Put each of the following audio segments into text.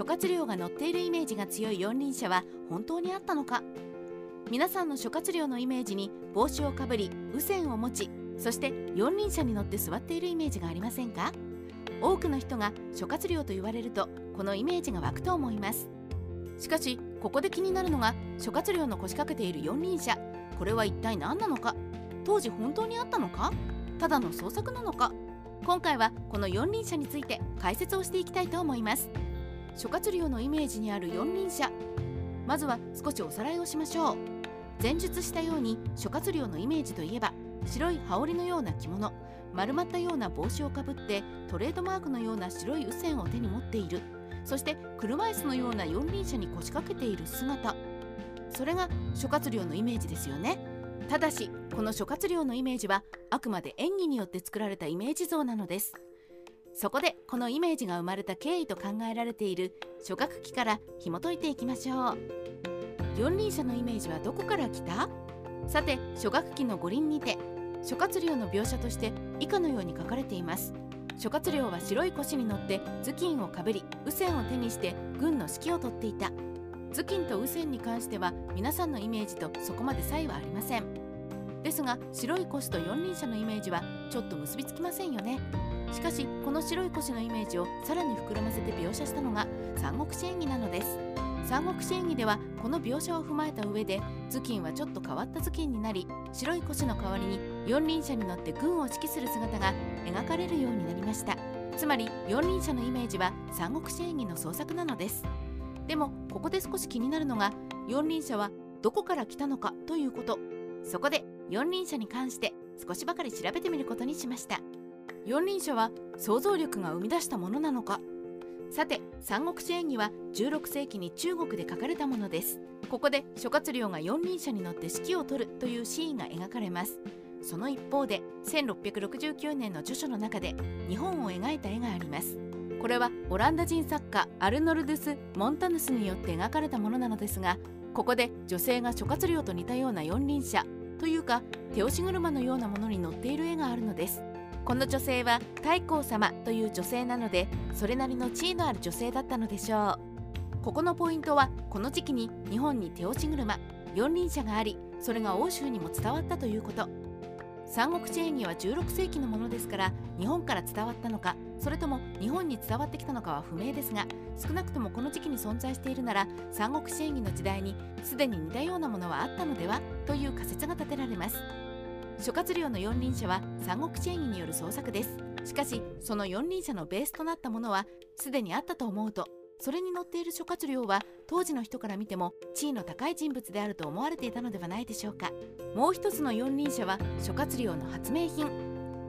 諸葛亮が乗っているイメージが強い四輪車は本当にあったのか？皆さんの諸葛亮のイメージに帽子をかぶり右線を持ちそして四輪車に乗って座っているイメージがありませんか？多くの人が諸葛亮と言われるとこのイメージが湧くと思います。しかしここで気になるのが諸葛亮の腰掛けている四輪車。これは一体何なのか？当時本当にあったのか？ただの創作なのか？今回はこの四輪車について解説をしていきたいと思います。諸葛亮のイメージにある四輪車。まずは少しおさらいをしましょう。前述したように諸葛亮のイメージといえば白い羽織のような着物丸まったような帽子をかぶってトレードマークのような白い右線を手に持っている。そして車椅子のような四輪車に腰掛けている姿。それが諸葛亮のイメージですよね。ただしこの諸葛亮のイメージはあくまで演技によって作られたイメージ像なのです。そこでこのイメージが生まれた経緯と考えられている諸学期から紐解いていきましょう。四輪車のイメージはどこから来た？さて諸学期の五輪にて諸葛亮の描写として以下のように書かれています。諸葛亮は白い腰に乗って頭巾をかぶり右線を手にして軍の指揮を執っていた。頭巾と右線に関しては皆さんのイメージとそこまで差異はありません。ですが白い腰と四輪車のイメージはちょっと結びつきませんよね。しかしこの白い腰のイメージをさらに膨らませて描写したのが三国志演義なのです。三国志演義ではこの描写を踏まえた上で頭巾はちょっと変わった頭巾になり白い腰の代わりに四輪車に乗って軍を指揮する姿が描かれるようになりました。つまり四輪車のイメージは三国志演義の創作なのです。でもここで少し気になるのが四輪車はどこから来たのかということ。そこで四輪車に関して少しばかり調べてみることにしました。四輪車は想像力が生み出したものなのか。さて三国志演義は16世紀に中国で書かれたものです。ここで諸葛亮が四輪車に乗って指揮を執るというシーンが描かれます。その一方で1669年の著書の中で日本を描いた絵があります。これはオランダ人作家アルノルドゥス・モンタヌスによって描かれたものなのですがここで女性が諸葛亮と似たような四輪車というか手押し車のようなものに乗っている絵があるのです。この女性は太閤様という女性なのでそれなりの地位のある女性だったのでしょう。ここのポイントはこの時期に日本に手押し車四輪車がありそれが欧州にも伝わったということ。三国志演義は16世紀のものですから日本から伝わったのかそれとも日本に伝わってきたのかは不明ですが少なくともこの時期に存在しているなら三国志演義の時代にすでに似たようなものはあったのではという仮説が立てられます。諸葛亮の四輪車は三国志演義による創作です。しかしその四輪車のベースとなったものはすでにあったと思うとそれに乗っている諸葛亮は当時の人から見ても地位の高い人物であると思われていたのではないでしょうか。もう一つの四輪車は諸葛亮の発明品。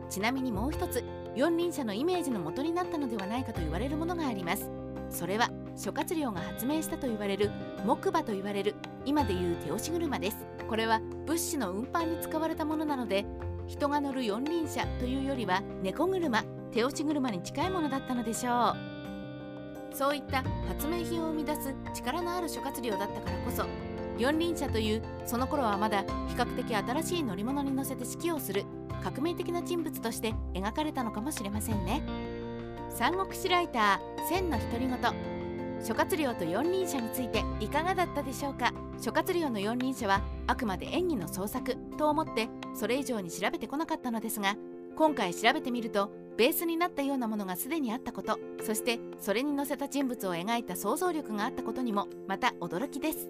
ちなみにもう一つ四輪車のイメージの元になったのではないかと言われるものがあります。それは諸葛亮が発明したと言われる木馬と言われる今でいう手押し車です。これは物資の運搬に使われたものなので人が乗る四輪車というよりは猫車手押し車に近いものだったのでしょう。そういった発明品を生み出す力のある諸葛亮だったからこそ四輪車というその頃はまだ比較的新しい乗り物に乗せて指揮をする革命的な人物として描かれたのかもしれませんね。三国志ライター千の独り言。諸葛亮と四輪車についていかがだったでしょうか？諸葛亮の四輪車はあくまで演技の創作と思ってそれ以上に調べてこなかったのですが今回調べてみるとベースになったようなものがすでにあったことそしてそれに載せた人物を描いた想像力があったことにもまた驚きです。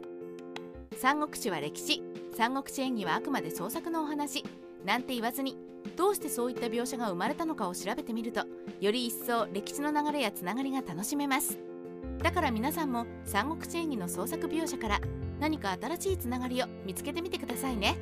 三国志は歴史。三国志演義はあくまで創作のお話。なんて言わずにどうしてそういった描写が生まれたのかを調べてみるとより一層歴史の流れやつながりが楽しめます。だから皆さんも三国志演義の創作描写から何か新しいつながりを見つけてみてくださいね。